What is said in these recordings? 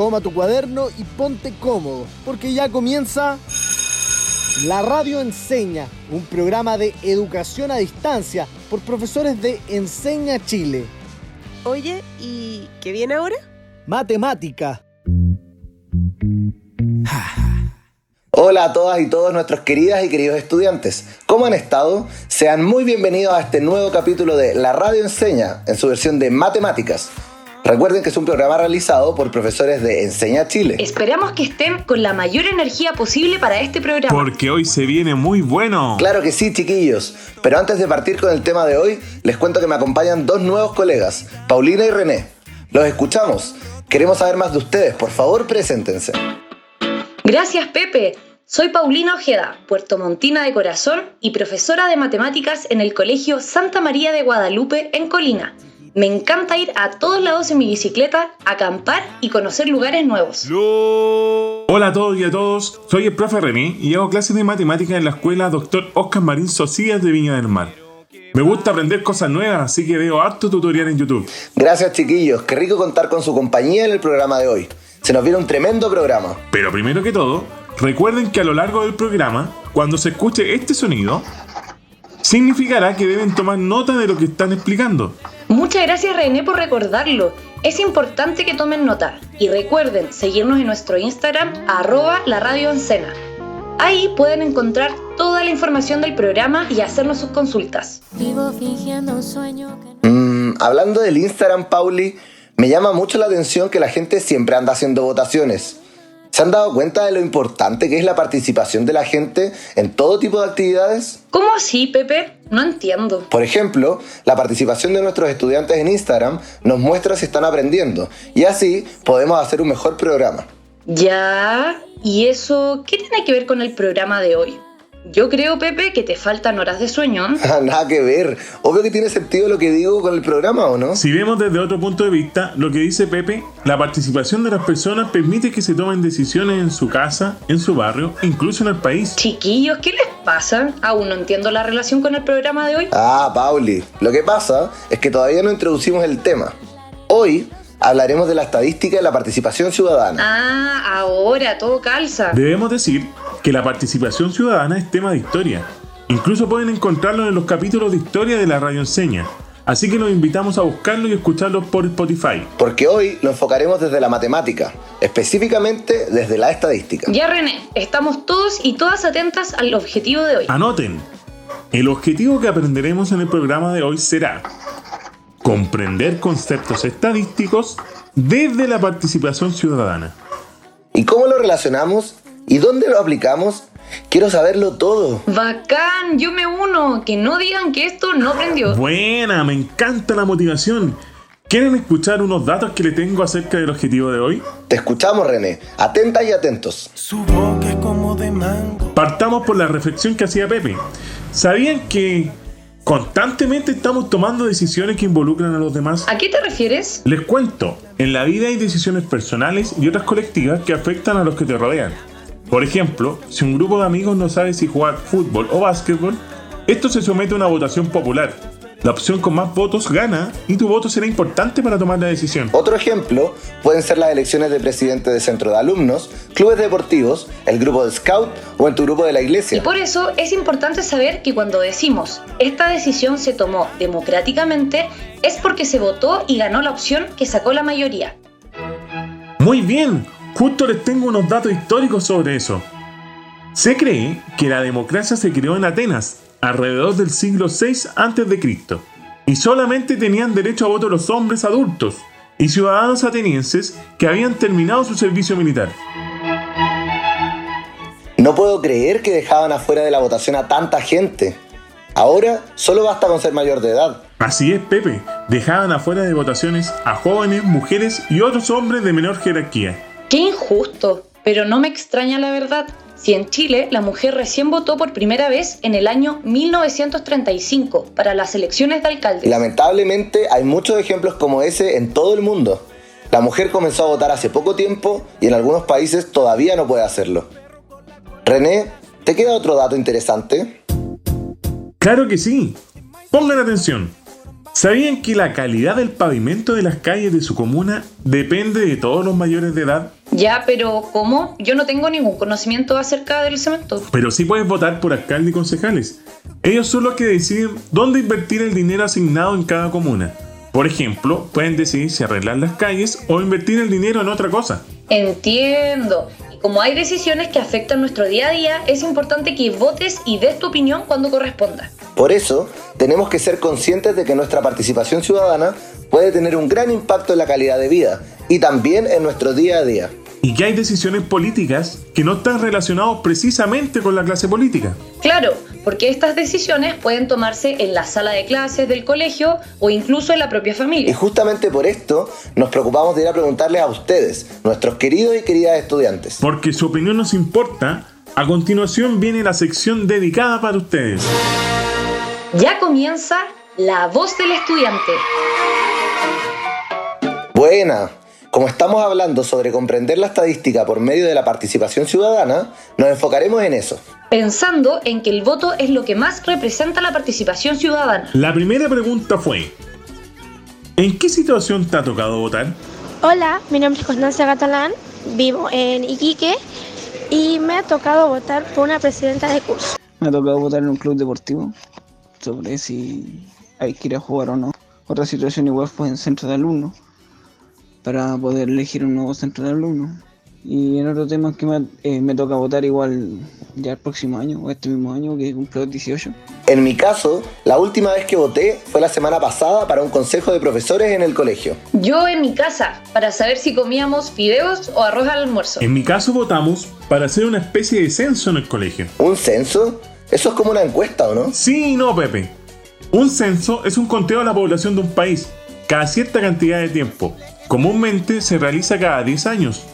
toma tu cuaderno y ponte cómodo, porque ya comienza La Radio Enseña, un programa de educación a distancia por profesores de Enseña Chile. Oye, ¿y qué viene ahora? Matemática. Hola a todas y todos nuestros queridas y queridos estudiantes. ¿Cómo han estado? Sean muy bienvenidos a este nuevo capítulo de La Radio Enseña en su versión de Matemáticas. Recuerden que es un programa realizado por profesores de Enseña Chile. Esperamos que estén con la mayor energía posible para este programa. Porque hoy se viene muy bueno. Claro que sí, chiquillos. Pero antes de partir con el tema de hoy, les cuento que me acompañan dos nuevos colegas, Paulina y René. Los escuchamos. Queremos saber más de ustedes. Por favor, preséntense. Gracias, Pepe. Soy Paulina Ojeda, puertomontina de corazón y profesora de matemáticas en el Colegio Santa María de Guadalupe en Colina. Me encanta ir a todos lados en mi bicicleta, acampar y conocer lugares nuevos. Hola a todos y a todos, soy el profe René y hago clases de matemáticas en la escuela Dr. Oscar Marín Socias de Viña del Mar. Me gusta aprender cosas nuevas, así que veo harto tutorial en YouTube. Gracias, chiquillos. Qué rico contar con su compañía en el programa de hoy. Se nos viene un tremendo programa. Pero primero que todo, recuerden que a lo largo del programa, cuando se escuche este sonido, significará que deben tomar nota de lo que están explicando. Muchas gracias René por recordarlo. Es importante que tomen nota y recuerden seguirnos en nuestro Instagram arroba la radio Ahí pueden encontrar toda la información del programa y hacernos sus consultas. Mm, hablando del Instagram, Pauli, me llama mucho la atención que la gente siempre anda haciendo votaciones. ¿Se han dado cuenta de lo importante que es la participación de la gente en todo tipo de actividades? ¿Cómo así, Pepe? No entiendo. Por ejemplo, la participación de nuestros estudiantes en Instagram nos muestra si están aprendiendo y así podemos hacer un mejor programa. Ya, ¿y eso qué tiene que ver con el programa de hoy? Yo creo, Pepe, que te faltan horas de sueño. Nada que ver. Obvio que tiene sentido lo que digo con el programa, ¿o no? Si vemos desde otro punto de vista, lo que dice Pepe, la participación de las personas permite que se tomen decisiones en su casa, en su barrio, incluso en el país. Chiquillos, ¿qué les pasa? Aún no entiendo la relación con el programa de hoy. Ah, Pauli. Lo que pasa es que todavía no introducimos el tema. Hoy hablaremos de la estadística de la participación ciudadana. Ah, ahora todo calza. Debemos decir que la participación ciudadana es tema de historia. Incluso pueden encontrarlo en los capítulos de historia de la radio enseña. Así que los invitamos a buscarlo y escucharlo por Spotify. Porque hoy lo enfocaremos desde la matemática, específicamente desde la estadística. Ya René, estamos todos y todas atentas al objetivo de hoy. Anoten, el objetivo que aprenderemos en el programa de hoy será comprender conceptos estadísticos desde la participación ciudadana. ¿Y cómo lo relacionamos ¿Y dónde lo aplicamos? Quiero saberlo todo. Bacán, yo me uno. Que no digan que esto no prendió. Buena, me encanta la motivación. ¿Quieren escuchar unos datos que le tengo acerca del objetivo de hoy? Te escuchamos, René. Atenta y atentos. Su boca es como de mango. Partamos por la reflexión que hacía Pepe. ¿Sabían que constantemente estamos tomando decisiones que involucran a los demás? ¿A qué te refieres? Les cuento. En la vida hay decisiones personales y otras colectivas que afectan a los que te rodean. Por ejemplo, si un grupo de amigos no sabe si jugar fútbol o básquetbol, esto se somete a una votación popular. La opción con más votos gana y tu voto será importante para tomar la decisión. Otro ejemplo pueden ser las elecciones de presidente de centro de alumnos, clubes deportivos, el grupo de scout o en tu grupo de la iglesia. Y por eso es importante saber que cuando decimos esta decisión se tomó democráticamente es porque se votó y ganó la opción que sacó la mayoría. Muy bien, Justo les tengo unos datos históricos sobre eso. Se cree que la democracia se creó en Atenas alrededor del siglo VI a.C. y solamente tenían derecho a voto los hombres adultos y ciudadanos atenienses que habían terminado su servicio militar. No puedo creer que dejaban afuera de la votación a tanta gente. Ahora solo basta con ser mayor de edad. Así es, Pepe. Dejaban afuera de votaciones a jóvenes, mujeres y otros hombres de menor jerarquía. Qué injusto, pero no me extraña la verdad. Si en Chile la mujer recién votó por primera vez en el año 1935 para las elecciones de alcalde. Lamentablemente hay muchos ejemplos como ese en todo el mundo. La mujer comenzó a votar hace poco tiempo y en algunos países todavía no puede hacerlo. René, ¿te queda otro dato interesante? Claro que sí. Pongan atención. ¿Sabían que la calidad del pavimento de las calles de su comuna depende de todos los mayores de edad? Ya, pero ¿cómo? Yo no tengo ningún conocimiento acerca del cemento. Pero sí puedes votar por alcalde y concejales. Ellos son los que deciden dónde invertir el dinero asignado en cada comuna. Por ejemplo, pueden decidir si arreglar las calles o invertir el dinero en otra cosa. Entiendo. Como hay decisiones que afectan nuestro día a día, es importante que votes y des tu opinión cuando corresponda. Por eso, tenemos que ser conscientes de que nuestra participación ciudadana puede tener un gran impacto en la calidad de vida y también en nuestro día a día y que hay decisiones políticas que no están relacionadas precisamente con la clase política. Claro, porque estas decisiones pueden tomarse en la sala de clases del colegio o incluso en la propia familia. Y justamente por esto nos preocupamos de ir a preguntarles a ustedes, nuestros queridos y queridas estudiantes. Porque su opinión nos importa, a continuación viene la sección dedicada para ustedes. Ya comienza la voz del estudiante. Buena. Como estamos hablando sobre comprender la estadística por medio de la participación ciudadana, nos enfocaremos en eso. Pensando en que el voto es lo que más representa la participación ciudadana. La primera pregunta fue, ¿en qué situación te ha tocado votar? Hola, mi nombre es Constancia Catalán, vivo en Iquique y me ha tocado votar por una presidenta de curso. Me ha tocado votar en un club deportivo sobre si hay que ir a jugar o no. Otra situación igual fue en centro de alumnos para poder elegir un nuevo centro de alumnos. Y en otro tema que me, eh, me, toca votar igual ya el próximo año o este mismo año que cumple los 18. En mi caso, la última vez que voté fue la semana pasada para un consejo de profesores en el colegio. Yo en mi casa, para saber si comíamos fideos o arroz al almuerzo. En mi caso votamos para hacer una especie de censo en el colegio. ¿Un censo? Eso es como una encuesta, ¿o no? Sí no, Pepe. Un censo es un conteo de la población de un país cada cierta cantidad de tiempo Comúnmente se realiza cada 10 años.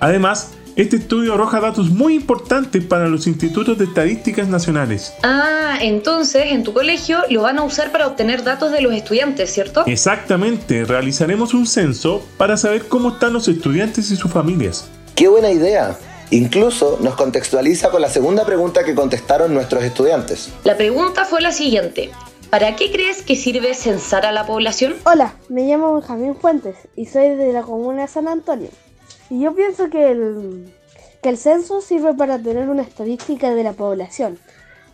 Además, este estudio arroja datos muy importantes para los institutos de estadísticas nacionales. Ah, entonces en tu colegio lo van a usar para obtener datos de los estudiantes, ¿cierto? Exactamente, realizaremos un censo para saber cómo están los estudiantes y sus familias. ¡Qué buena idea! Incluso nos contextualiza con la segunda pregunta que contestaron nuestros estudiantes. La pregunta fue la siguiente. ¿Para qué crees que sirve censar a la población? Hola, me llamo Benjamín Fuentes y soy de la comuna de San Antonio. Y yo pienso que el, que el censo sirve para tener una estadística de la población.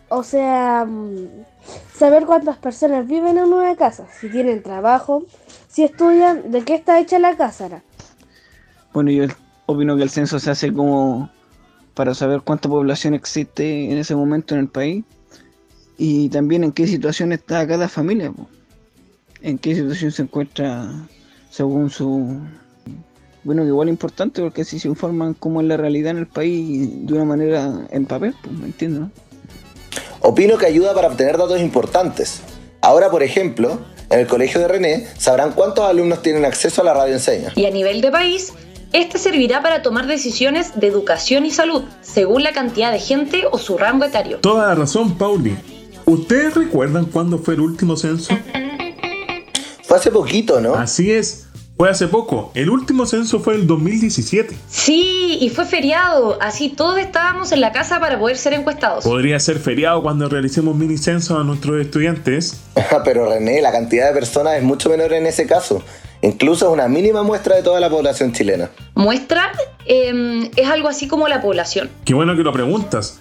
O sea, mm, saber cuántas personas viven en una casa, si tienen trabajo, si estudian, de qué está hecha la casa. Bueno, yo opino que el censo se hace como para saber cuánta población existe en ese momento en el país y también en qué situación está cada familia, en qué situación se encuentra según su... Bueno, que igual es importante porque así se informan cómo es la realidad en el país de una manera en papel, pues, ¿me entiendes? Opino que ayuda para obtener datos importantes. Ahora, por ejemplo, en el colegio de René sabrán cuántos alumnos tienen acceso a la radio enseña. Y a nivel de país, este servirá para tomar decisiones de educación y salud, según la cantidad de gente o su rango etario. Toda la razón, Pauli. ¿Ustedes recuerdan cuándo fue el último censo? Fue hace poquito, ¿no? Así es. Fue hace poco. El último censo fue el 2017. Sí, y fue feriado. Así todos estábamos en la casa para poder ser encuestados. Podría ser feriado cuando realicemos mini censo a nuestros estudiantes. Pero René, la cantidad de personas es mucho menor en ese caso. Incluso es una mínima muestra de toda la población chilena. ¿Muestra? Em, es algo así como la población. Qué bueno que lo preguntas.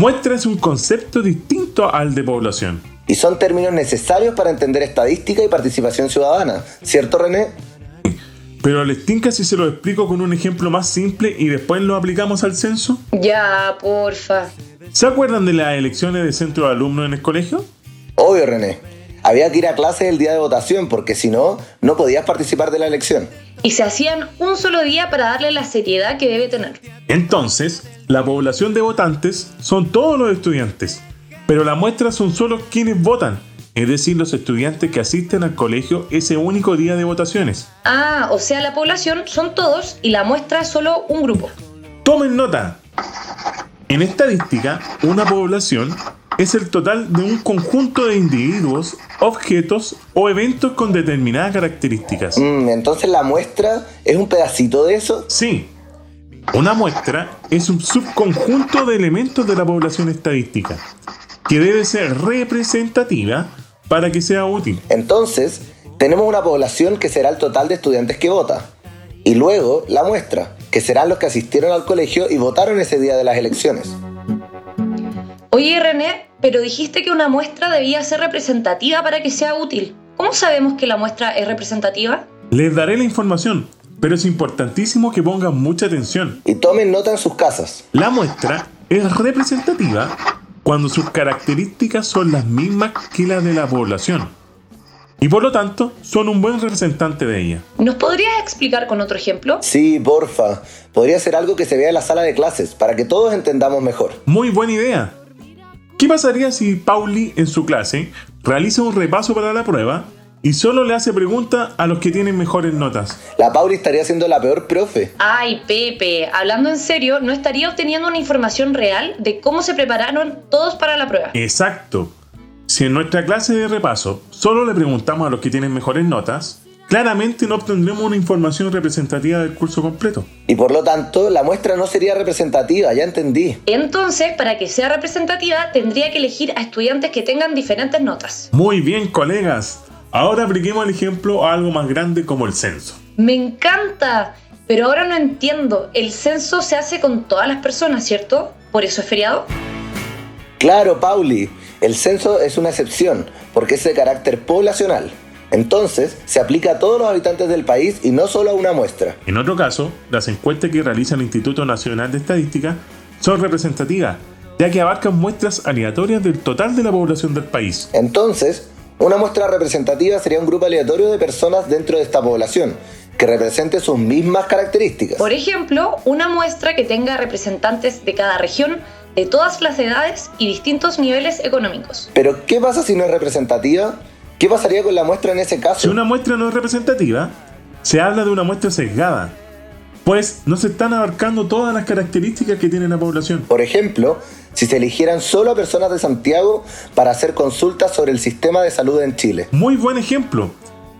Muestra es un concepto distinto al de población. Y son términos necesarios para entender estadística y participación ciudadana, ¿cierto René? Pero les tinca si se lo explico con un ejemplo más simple y después lo aplicamos al censo. Ya, porfa. ¿Se acuerdan de las elecciones de centro de alumnos en el colegio? Obvio, René. Había que ir a clases el día de votación porque si no, no podías participar de la elección. Y se hacían un solo día para darle la seriedad que debe tener. Entonces, la población de votantes son todos los estudiantes, pero la muestra son solo quienes votan, es decir, los estudiantes que asisten al colegio ese único día de votaciones. Ah, o sea, la población son todos y la muestra es solo un grupo. Tomen nota. En estadística, una población es el total de un conjunto de individuos, objetos o eventos con determinadas características. Mm, entonces la muestra es un pedacito de eso. Sí. Una muestra es un subconjunto de elementos de la población estadística, que debe ser representativa para que sea útil. Entonces, tenemos una población que será el total de estudiantes que vota. Y luego la muestra, que serán los que asistieron al colegio y votaron ese día de las elecciones. Oye René, pero dijiste que una muestra debía ser representativa para que sea útil. ¿Cómo sabemos que la muestra es representativa? Les daré la información, pero es importantísimo que pongan mucha atención. Y tomen nota en sus casas. La muestra es representativa cuando sus características son las mismas que las de la población. Y por lo tanto, son un buen representante de ella. ¿Nos podrías explicar con otro ejemplo? Sí, porfa. Podría ser algo que se vea en la sala de clases, para que todos entendamos mejor. Muy buena idea. ¿Qué pasaría si Pauli en su clase realiza un repaso para la prueba y solo le hace preguntas a los que tienen mejores notas? La Pauli estaría siendo la peor profe. Ay, Pepe, hablando en serio, no estaría obteniendo una información real de cómo se prepararon todos para la prueba. Exacto. Si en nuestra clase de repaso solo le preguntamos a los que tienen mejores notas, claramente no obtendremos una información representativa del curso completo. Y por lo tanto, la muestra no sería representativa, ya entendí. Entonces, para que sea representativa, tendría que elegir a estudiantes que tengan diferentes notas. Muy bien, colegas. Ahora apliquemos el ejemplo a algo más grande como el censo. Me encanta, pero ahora no entiendo. El censo se hace con todas las personas, ¿cierto? ¿Por eso es feriado? Claro, Pauli. El censo es una excepción, porque es de carácter poblacional. Entonces, se aplica a todos los habitantes del país y no solo a una muestra. En otro caso, las encuestas que realiza el Instituto Nacional de Estadística son representativas, ya que abarcan muestras aleatorias del total de la población del país. Entonces, una muestra representativa sería un grupo aleatorio de personas dentro de esta población, que represente sus mismas características. Por ejemplo, una muestra que tenga representantes de cada región, de todas las edades y distintos niveles económicos. Pero, ¿qué pasa si no es representativa? ¿Qué pasaría con la muestra en ese caso? Si una muestra no es representativa, se habla de una muestra sesgada, pues no se están abarcando todas las características que tiene la población. Por ejemplo, si se eligieran solo a personas de Santiago para hacer consultas sobre el sistema de salud en Chile. Muy buen ejemplo.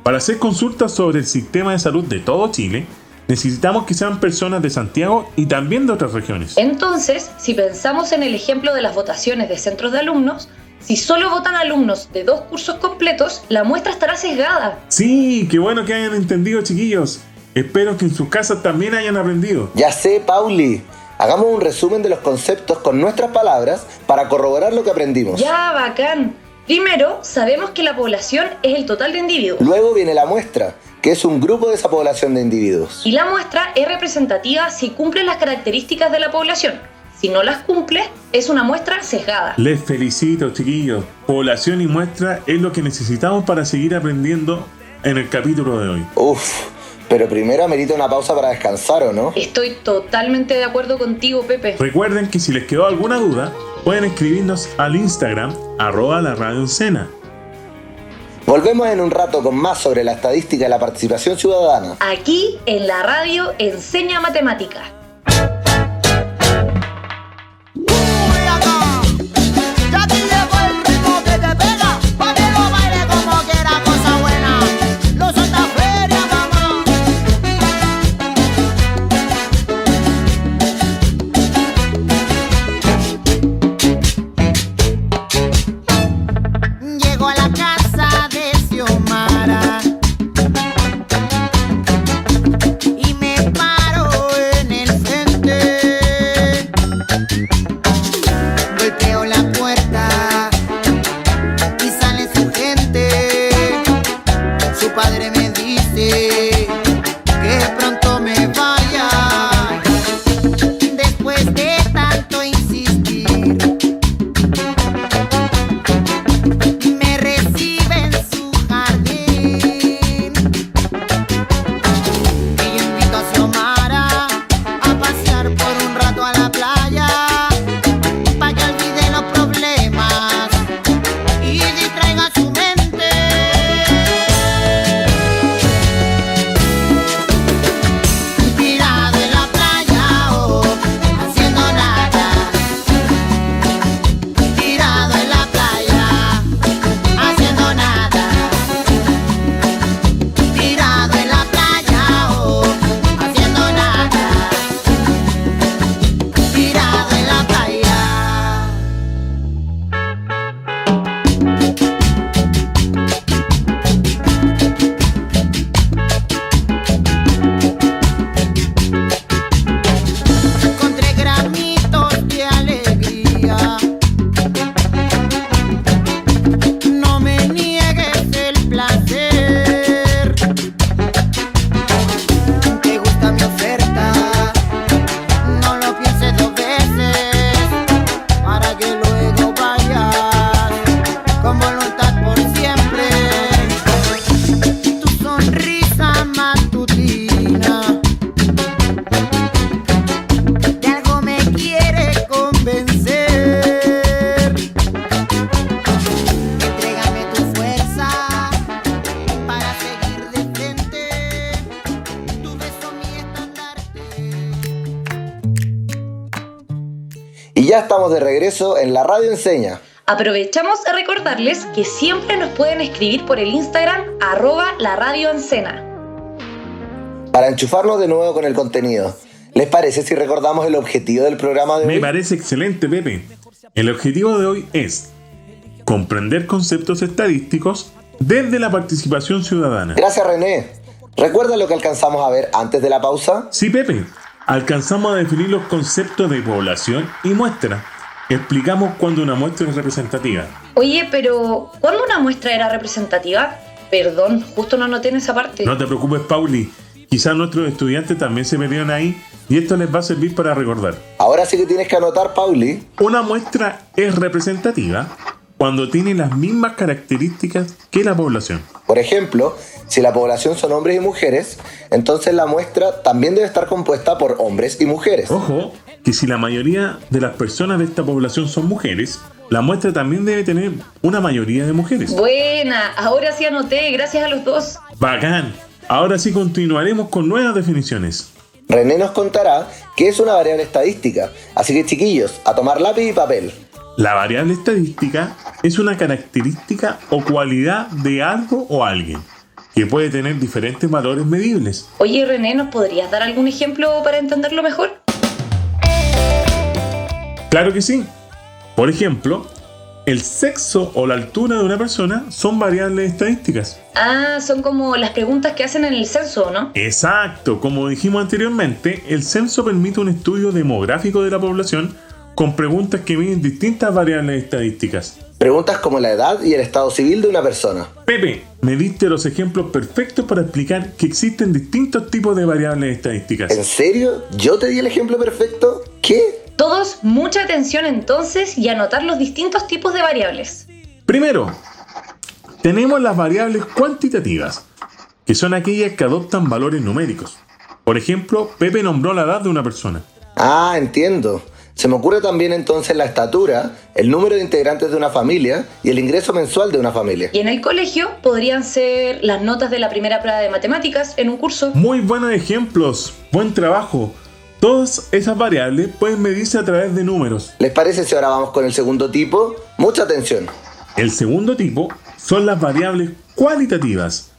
Para hacer consultas sobre el sistema de salud de todo Chile, necesitamos que sean personas de Santiago y también de otras regiones. Entonces, si pensamos en el ejemplo de las votaciones de centros de alumnos, si solo votan alumnos de dos cursos completos, la muestra estará sesgada. Sí, qué bueno que hayan entendido, chiquillos. Espero que en sus casas también hayan aprendido. Ya sé, Pauli. Hagamos un resumen de los conceptos con nuestras palabras para corroborar lo que aprendimos. Ya, bacán. Primero, sabemos que la población es el total de individuos. Luego viene la muestra, que es un grupo de esa población de individuos. Y la muestra es representativa si cumple las características de la población. Si no las cumple, es una muestra sesgada. Les felicito, chiquillos. Población y muestra es lo que necesitamos para seguir aprendiendo en el capítulo de hoy. Uf, pero primero amerita una pausa para descansar, ¿o no? Estoy totalmente de acuerdo contigo, Pepe. Recuerden que si les quedó alguna duda, pueden escribirnos al Instagram, arroba la radio Encena. Volvemos en un rato con más sobre la estadística y la participación ciudadana. Aquí en la radio Enseña Matemática. padre Y ya estamos de regreso en la radio enseña. Aprovechamos de recordarles que siempre nos pueden escribir por el Instagram arroba la radio Para enchufarnos de nuevo con el contenido, ¿les parece si recordamos el objetivo del programa de hoy? Me parece excelente, Pepe. El objetivo de hoy es comprender conceptos estadísticos desde la participación ciudadana. Gracias, René. ¿Recuerda lo que alcanzamos a ver antes de la pausa? Sí, Pepe. Alcanzamos a definir los conceptos de población y muestra explicamos cuándo una muestra es representativa. Oye, pero ¿cuándo una muestra era representativa? Perdón, justo no noté en esa parte. No te preocupes, Pauli. Quizás nuestros estudiantes también se metieron ahí y esto les va a servir para recordar. Ahora sí que tienes que anotar, Pauli. Una muestra es representativa cuando tiene las mismas características que la población. Por ejemplo, si la población son hombres y mujeres, entonces la muestra también debe estar compuesta por hombres y mujeres. Ojo, que si la mayoría de las personas de esta población son mujeres, la muestra también debe tener una mayoría de mujeres. Buena, ahora sí anoté, gracias a los dos. Bacán, ahora sí continuaremos con nuevas definiciones. René nos contará qué es una variable estadística, así que chiquillos, a tomar lápiz y papel. La variable estadística es una característica o cualidad de algo o alguien que puede tener diferentes valores medibles. Oye René, ¿nos podrías dar algún ejemplo para entenderlo mejor? Claro que sí. Por ejemplo, el sexo o la altura de una persona son variables estadísticas. Ah, son como las preguntas que hacen en el censo, ¿no? Exacto, como dijimos anteriormente, el censo permite un estudio demográfico de la población con preguntas que miden distintas variables estadísticas. Preguntas como la edad y el estado civil de una persona. Pepe, me diste los ejemplos perfectos para explicar que existen distintos tipos de variables estadísticas. ¿En serio? ¿Yo te di el ejemplo perfecto? ¿Qué? Todos, mucha atención entonces y anotar los distintos tipos de variables. Primero, tenemos las variables cuantitativas, que son aquellas que adoptan valores numéricos. Por ejemplo, Pepe nombró la edad de una persona. Ah, entiendo. Se me ocurre también entonces la estatura, el número de integrantes de una familia y el ingreso mensual de una familia. Y en el colegio podrían ser las notas de la primera prueba de matemáticas en un curso. Muy buenos ejemplos. Buen trabajo. Todas esas variables pueden medirse a través de números. ¿Les parece si ahora vamos con el segundo tipo? Mucha atención. El segundo tipo son las variables cualitativas.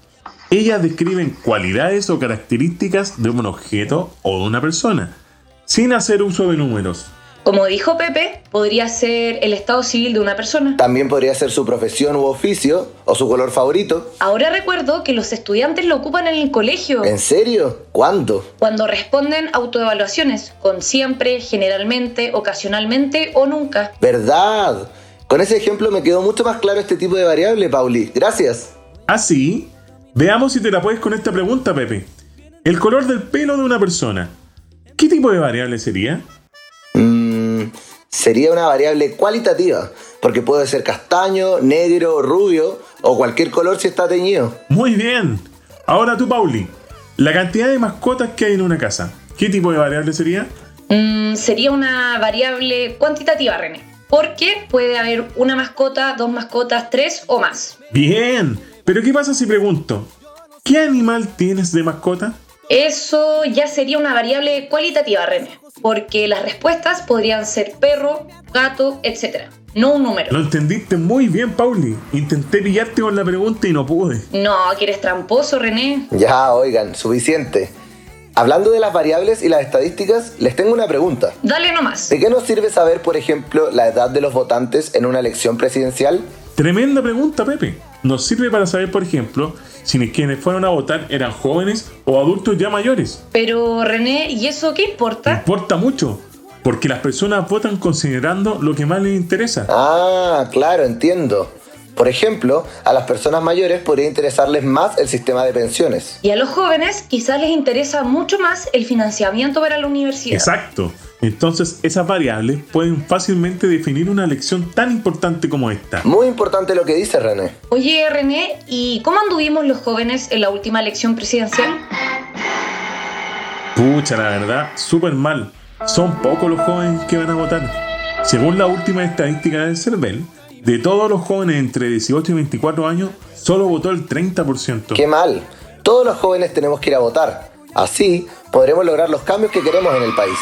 Ellas describen cualidades o características de un objeto o de una persona, sin hacer uso de números. Como dijo Pepe, podría ser el estado civil de una persona. También podría ser su profesión u oficio o su color favorito. Ahora recuerdo que los estudiantes lo ocupan en el colegio. ¿En serio? ¿Cuándo? Cuando responden autoevaluaciones, con siempre, generalmente, ocasionalmente o nunca. ¿Verdad? Con ese ejemplo me quedó mucho más claro este tipo de variable, Pauli. Gracias. Así, veamos si te la puedes con esta pregunta, Pepe. El color del pelo de una persona. ¿Qué tipo de variable sería? Sería una variable cualitativa, porque puede ser castaño, negro, rubio o cualquier color si está teñido. Muy bien. Ahora tú, Pauli, la cantidad de mascotas que hay en una casa, ¿qué tipo de variable sería? Mm, sería una variable cuantitativa, René. Porque puede haber una mascota, dos mascotas, tres o más. Bien, pero ¿qué pasa si pregunto? ¿Qué animal tienes de mascota? Eso ya sería una variable cualitativa, René, porque las respuestas podrían ser perro, gato, etc. No un número. Lo entendiste muy bien, Pauli. Intenté pillarte con la pregunta y no pude. No, que eres tramposo, René. Ya, oigan, suficiente. Hablando de las variables y las estadísticas, les tengo una pregunta. Dale nomás. ¿De qué nos sirve saber, por ejemplo, la edad de los votantes en una elección presidencial? Tremenda pregunta, Pepe. Nos sirve para saber, por ejemplo, si quienes fueron a votar eran jóvenes o adultos ya mayores. Pero René, ¿y eso qué importa? Importa mucho, porque las personas votan considerando lo que más les interesa. Ah, claro, entiendo. Por ejemplo, a las personas mayores podría interesarles más el sistema de pensiones. Y a los jóvenes quizás les interesa mucho más el financiamiento para la universidad. Exacto. Entonces esas variables pueden fácilmente definir una elección tan importante como esta. Muy importante lo que dice René. Oye René, ¿y cómo anduvimos los jóvenes en la última elección presidencial? Pucha, la verdad, súper mal. Son pocos los jóvenes que van a votar. Según la última estadística del CERVEL, de todos los jóvenes entre 18 y 24 años, solo votó el 30%. ¡Qué mal! Todos los jóvenes tenemos que ir a votar. Así podremos lograr los cambios que queremos en el país.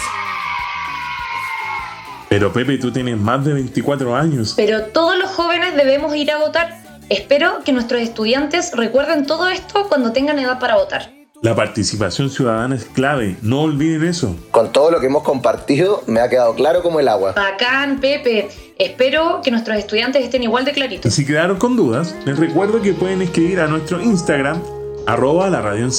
Pero Pepe, tú tienes más de 24 años. Pero todos los jóvenes debemos ir a votar. Espero que nuestros estudiantes recuerden todo esto cuando tengan edad para votar. La participación ciudadana es clave, no olviden eso. Con todo lo que hemos compartido, me ha quedado claro como el agua. Bacán, Pepe. Espero que nuestros estudiantes estén igual de Y claritos. si quedaron con dudas, les recuerdo que pueden escribir a nuestro Instagram, arroba la radio.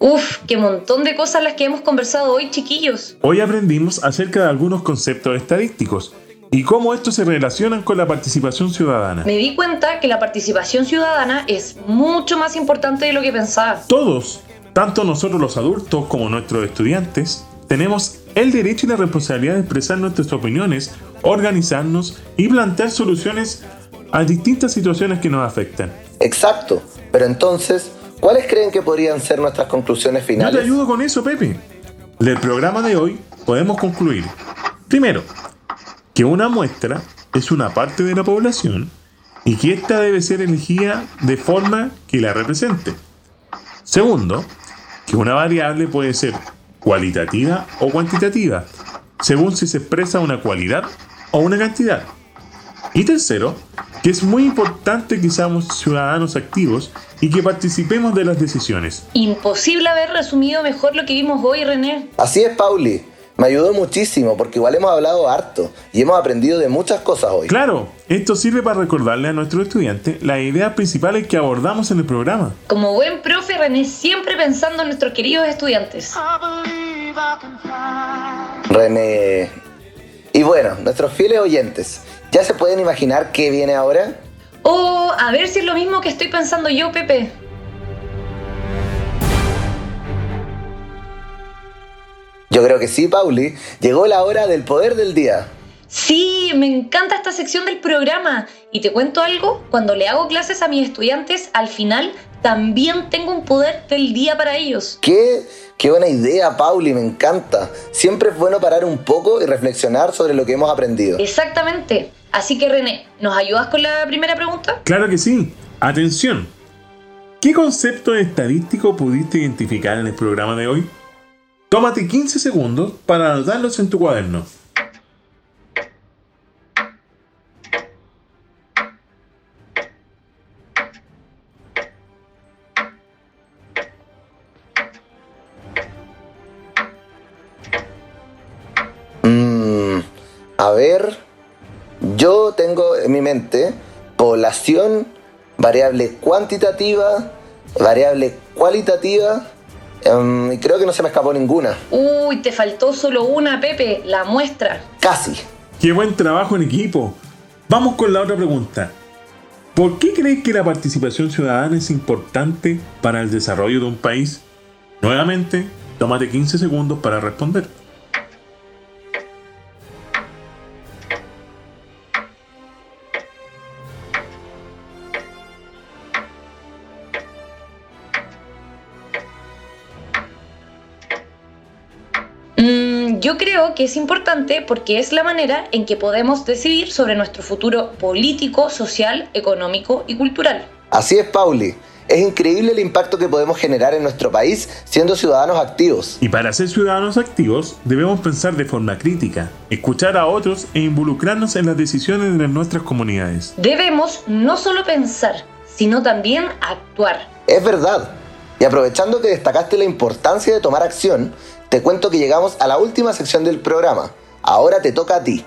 Uf, qué montón de cosas las que hemos conversado hoy, chiquillos. Hoy aprendimos acerca de algunos conceptos estadísticos y cómo estos se relacionan con la participación ciudadana. Me di cuenta que la participación ciudadana es mucho más importante de lo que pensaba. Todos, tanto nosotros los adultos como nuestros estudiantes, tenemos el derecho y la responsabilidad de expresar nuestras opiniones, organizarnos y plantear soluciones a distintas situaciones que nos afectan. Exacto. Pero entonces, ¿cuáles creen que podrían ser nuestras conclusiones Yo te finales? ayudo con eso, Pepe. Del programa de hoy podemos concluir, primero, que una muestra es una parte de la población y que ésta debe ser elegida de forma que la represente. Segundo, que una variable puede ser cualitativa o cuantitativa, según si se expresa una cualidad o una cantidad. Y tercero, que es muy importante que seamos ciudadanos activos y que participemos de las decisiones. Imposible haber resumido mejor lo que vimos hoy, René. Así es, Pauli. Me ayudó muchísimo porque igual hemos hablado harto y hemos aprendido de muchas cosas hoy. Claro, esto sirve para recordarle a nuestros estudiantes las ideas principales que abordamos en el programa. Como buen profe, René siempre pensando en nuestros queridos estudiantes. René. Y bueno, nuestros fieles oyentes, ¿ya se pueden imaginar qué viene ahora? Oh, a ver si es lo mismo que estoy pensando yo, Pepe. Yo creo que sí, Pauli. Llegó la hora del poder del día. Sí, me encanta esta sección del programa. Y te cuento algo, cuando le hago clases a mis estudiantes, al final también tengo un poder del día para ellos. ¿Qué? Qué buena idea, Pauli, me encanta. Siempre es bueno parar un poco y reflexionar sobre lo que hemos aprendido. Exactamente. Así que René, ¿nos ayudas con la primera pregunta? Claro que sí. Atención. ¿Qué concepto estadístico pudiste identificar en el programa de hoy? Tómate 15 segundos para anotarlos en tu cuaderno. Población, variable cuantitativa, variable cualitativa, em, y creo que no se me escapó ninguna. Uy, te faltó solo una, Pepe, la muestra. Casi. ¡Qué buen trabajo en equipo! Vamos con la otra pregunta. ¿Por qué crees que la participación ciudadana es importante para el desarrollo de un país? Nuevamente, tómate 15 segundos para responder. Yo creo que es importante porque es la manera en que podemos decidir sobre nuestro futuro político, social, económico y cultural. Así es, Pauli. Es increíble el impacto que podemos generar en nuestro país siendo ciudadanos activos. Y para ser ciudadanos activos, debemos pensar de forma crítica, escuchar a otros e involucrarnos en las decisiones de nuestras comunidades. Debemos no solo pensar, sino también actuar. Es verdad. Y aprovechando que destacaste la importancia de tomar acción, te cuento que llegamos a la última sección del programa. Ahora te toca a ti.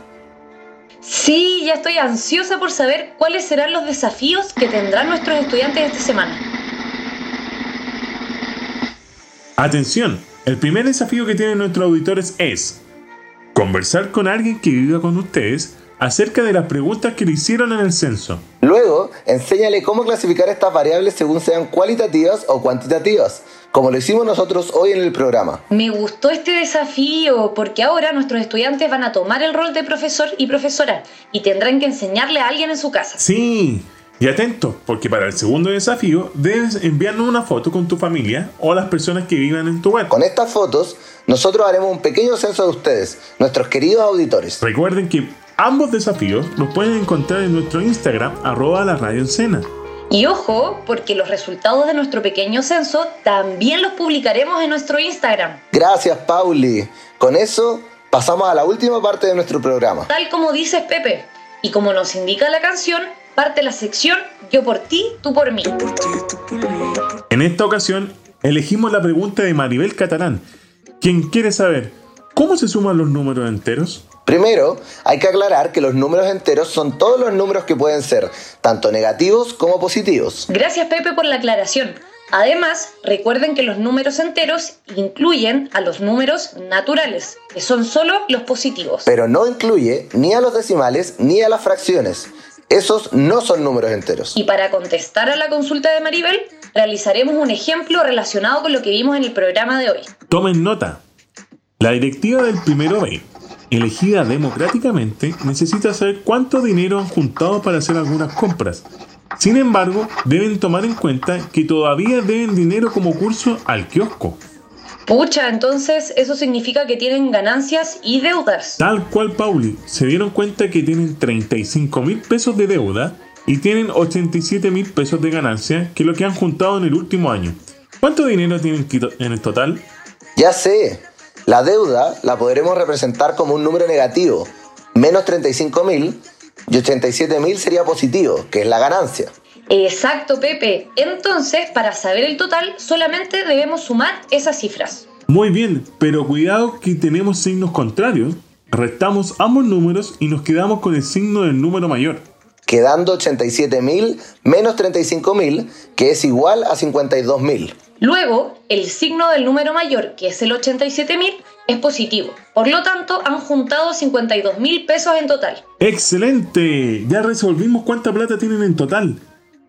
Sí, ya estoy ansiosa por saber cuáles serán los desafíos que tendrán nuestros estudiantes esta semana. Atención, el primer desafío que tienen nuestros auditores es conversar con alguien que viva con ustedes acerca de las preguntas que le hicieron en el censo. Luego, enséñale cómo clasificar estas variables según sean cualitativas o cuantitativas, como lo hicimos nosotros hoy en el programa. Me gustó este desafío porque ahora nuestros estudiantes van a tomar el rol de profesor y profesora y tendrán que enseñarle a alguien en su casa. Sí, y atento, porque para el segundo desafío debes enviarnos una foto con tu familia o las personas que vivan en tu web. Con estas fotos, nosotros haremos un pequeño censo de ustedes, nuestros queridos auditores. Recuerden que ambos desafíos los pueden encontrar en nuestro Instagram, arroba la radio Encena. Y ojo, porque los resultados de nuestro pequeño censo también los publicaremos en nuestro Instagram. Gracias, Pauli. Con eso, pasamos a la última parte de nuestro programa. Tal como dices Pepe, y como nos indica la canción, parte la sección Yo por ti, tú por mí. En esta ocasión, elegimos la pregunta de Maribel Catalán, quien quiere saber, ¿cómo se suman los números enteros? Primero, hay que aclarar que los números enteros son todos los números que pueden ser tanto negativos como positivos. Gracias Pepe por la aclaración. Además, recuerden que los números enteros incluyen a los números naturales, que son solo los positivos. Pero no incluye ni a los decimales ni a las fracciones. Esos no son números enteros. Y para contestar a la consulta de Maribel, realizaremos un ejemplo relacionado con lo que vimos en el programa de hoy. Tomen nota. La directiva del primero B, elegida democráticamente, necesita saber cuánto dinero han juntado para hacer algunas compras. Sin embargo, deben tomar en cuenta que todavía deben dinero como curso al kiosco. Pucha, entonces eso significa que tienen ganancias y deudas. Tal cual, Pauli, se dieron cuenta que tienen 35 mil pesos de deuda y tienen 87 mil pesos de ganancia, que es lo que han juntado en el último año. ¿Cuánto dinero tienen en el total? Ya sé, la deuda la podremos representar como un número negativo, menos 35 mil, y 87 mil sería positivo, que es la ganancia. Exacto, Pepe. Entonces, para saber el total, solamente debemos sumar esas cifras. Muy bien, pero cuidado que tenemos signos contrarios. Restamos ambos números y nos quedamos con el signo del número mayor. Quedando 87.000 menos 35.000, que es igual a 52.000. Luego, el signo del número mayor, que es el 87.000, es positivo. Por lo tanto, han juntado 52 mil pesos en total. ¡Excelente! Ya resolvimos cuánta plata tienen en total.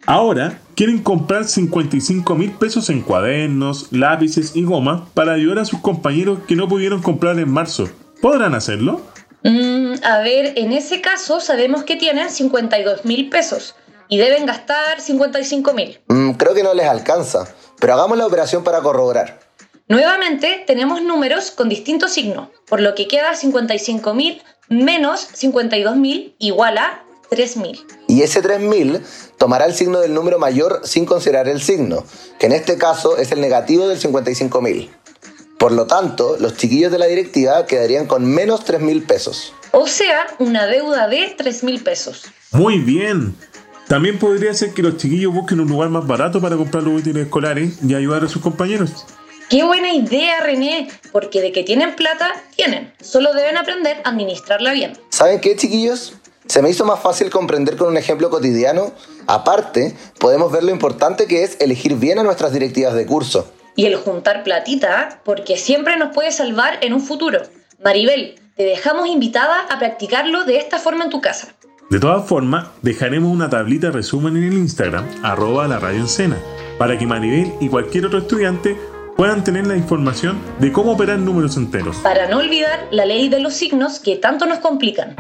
Ahora quieren comprar 55 mil pesos en cuadernos, lápices y goma para ayudar a sus compañeros que no pudieron comprar en marzo. ¿Podrán hacerlo? Mm, a ver, en ese caso sabemos que tienen 52 mil pesos y deben gastar 55 mil. Mm, creo que no les alcanza, pero hagamos la operación para corroborar. Nuevamente tenemos números con distinto signo, por lo que queda 55.000 menos 52.000 igual a 3.000. Y ese 3.000 tomará el signo del número mayor sin considerar el signo, que en este caso es el negativo del 55.000. Por lo tanto, los chiquillos de la directiva quedarían con menos 3.000 pesos. O sea, una deuda de 3.000 pesos. Muy bien. También podría ser que los chiquillos busquen un lugar más barato para comprar los útiles escolares y ayudar a sus compañeros. Qué buena idea, René, porque de que tienen plata, tienen. Solo deben aprender a administrarla bien. ¿Saben qué, chiquillos? Se me hizo más fácil comprender con un ejemplo cotidiano. Aparte, podemos ver lo importante que es elegir bien a nuestras directivas de curso. Y el juntar platita, porque siempre nos puede salvar en un futuro. Maribel, te dejamos invitada a practicarlo de esta forma en tu casa. De todas formas, dejaremos una tablita resumen en el Instagram, arroba la radio en para que Maribel y cualquier otro estudiante puedan tener la información de cómo operar números enteros. Para no olvidar la ley de los signos que tanto nos complican.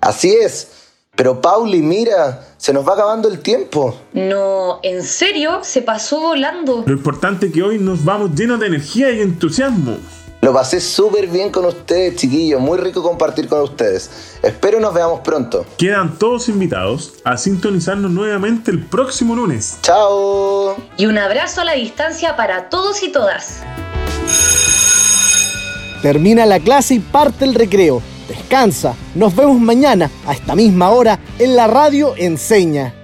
Así es. Pero Pauli, mira, se nos va acabando el tiempo. No, en serio, se pasó volando. Lo importante es que hoy nos vamos llenos de energía y entusiasmo. Lo pasé súper bien con ustedes, chiquillos. Muy rico compartir con ustedes. Espero nos veamos pronto. Quedan todos invitados a sintonizarnos nuevamente el próximo lunes. ¡Chao! Y un abrazo a la distancia para todos y todas. Termina la clase y parte el recreo. Descansa. Nos vemos mañana a esta misma hora en la radio Enseña.